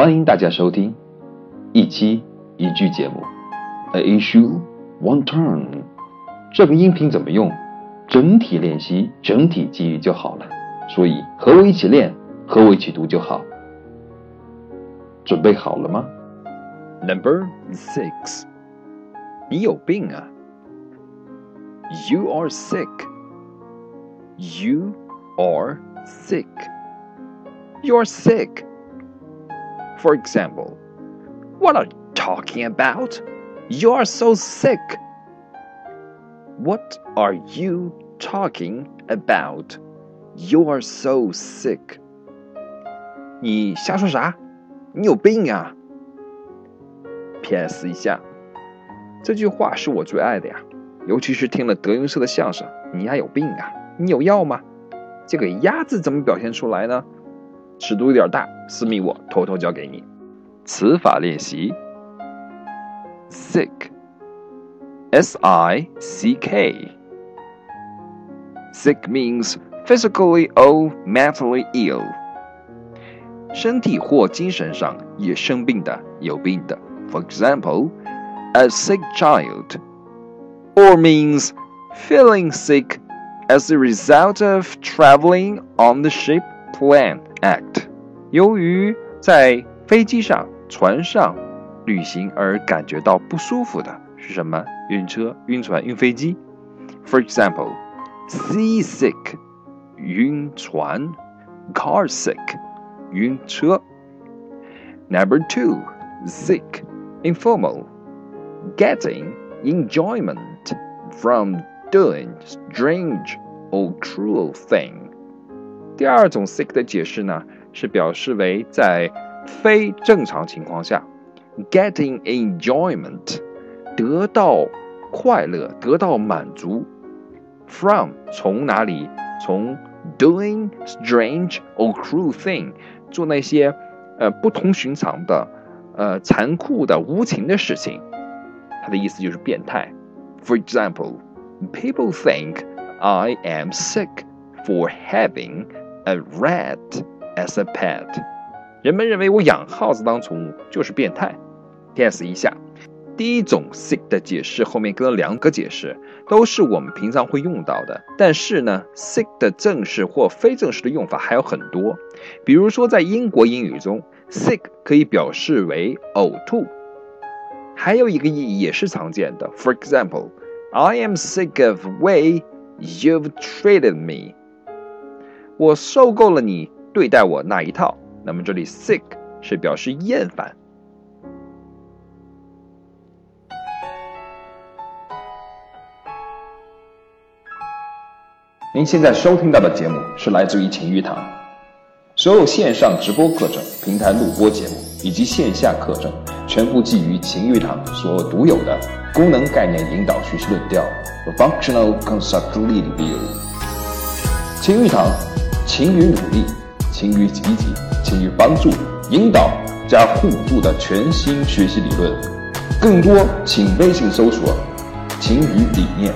欢迎大家收听一期一句节目，A issue one turn。这个音频怎么用？整体练习，整体记忆就好了。所以和我一起练，和我一起读就好。准备好了吗？Number six，你有病啊！You are sick. You are sick. You're sick. For example, what are you talking about? You are so sick. What are you talking about? You are so sick. 你瞎说啥？你有病啊！P.S. 一下，这句话是我最爱的呀，尤其是听了德云社的相声。你丫有病啊！你有药吗？这个“鸭”字怎么表现出来呢？尺度有点大，私密我偷偷教给你。词法练习：sick，s-i-c-k。Sick means physically or mentally ill，身体或精神上也生病的、有病的。For example, a sick child, or means feeling sick as a result of traveling on the ship, plane, act。 由于在飞机上、船上旅行而感觉到不舒服的是什么？晕车、晕船、晕飞机。For example, seasick，晕船；car sick，晕车。Number two, sick, informal, getting enjoyment from doing strange or cruel thing。第二种 sick 的解释呢， 是表示为在非正常情况下，getting enjoyment，得到快乐，得到满足，from 从哪里？从 doing strange or cruel thing，做那些呃不同寻常的、呃残酷的、无情的事情。它的意思就是变态。For example, people think I am sick for having a rat as a pet。人们认为我养耗子当宠物就是变态。Guess 一下，第一种 sick 的解释后面跟了两个解释，都是我们平常会用到的。但是呢，sick 的正式或非正式的用法还有很多。比如说，在英国英语中，sick 可以表示为呕吐。还有一个意义也是常见的。For example, I am sick of way you've treated me。我受够了你对待我那一套。那么这里 sick 是表示厌烦。您现在收听到的节目是来自于晴玉堂，所有线上直播课程、平台录播节目以及线下课程，全部基于晴玉堂所独有的功能概念引导学习论调和 （Functional Concept Review）。晴玉堂，勤于努力，勤于积极。勤于帮助、引导加互助的全新学习理论，更多请微信搜索“勤于理念”。